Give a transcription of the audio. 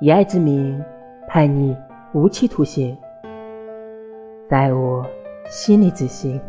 以爱之名判你无期徒刑在我心里执行